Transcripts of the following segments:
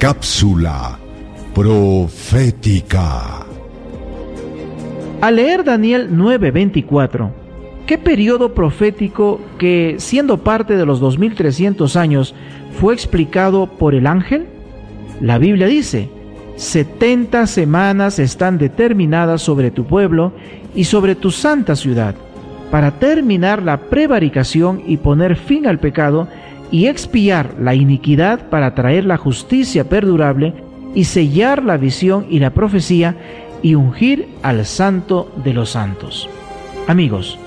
Cápsula profética. Al leer Daniel 9:24, ¿qué periodo profético que, siendo parte de los 2300 años, fue explicado por el ángel? La Biblia dice, 70 semanas están determinadas sobre tu pueblo y sobre tu santa ciudad, para terminar la prevaricación y poner fin al pecado y expiar la iniquidad para traer la justicia perdurable y sellar la visión y la profecía y ungir al santo de los santos. Amigos,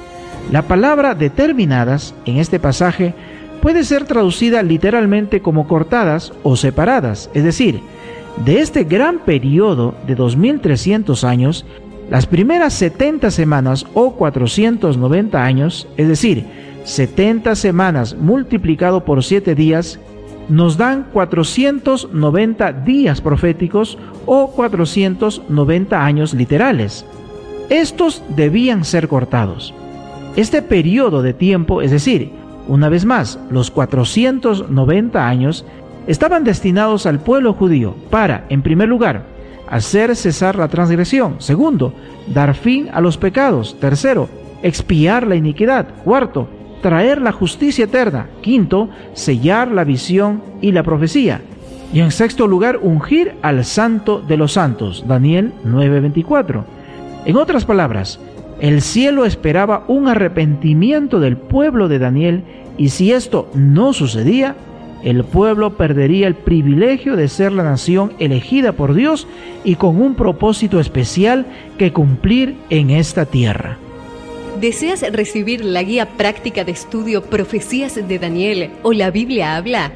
la palabra determinadas en este pasaje puede ser traducida literalmente como cortadas o separadas, es decir, de este gran periodo de 2300 años, las primeras 70 semanas o 490 años, es decir, 70 semanas multiplicado por 7 días, nos dan 490 días proféticos o 490 años literales. Estos debían ser cortados. Este periodo de tiempo, es decir, una vez más, los 490 años, estaban destinados al pueblo judío para, en primer lugar, hacer cesar la transgresión. Segundo, dar fin a los pecados. Tercero, expiar la iniquidad. Cuarto, traer la justicia eterna. Quinto, sellar la visión y la profecía. Y en sexto lugar, ungir al santo de los santos. Daniel 9:24. En otras palabras, el cielo esperaba un arrepentimiento del pueblo de Daniel y si esto no sucedía, el pueblo perdería el privilegio de ser la nación elegida por Dios y con un propósito especial que cumplir en esta tierra. ¿Deseas recibir la guía práctica de estudio Profecías de Daniel o la Biblia habla?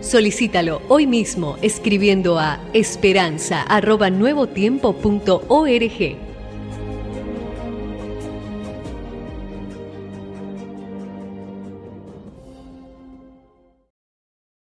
Solicítalo hoy mismo escribiendo a esperanza.nuevotiempo.org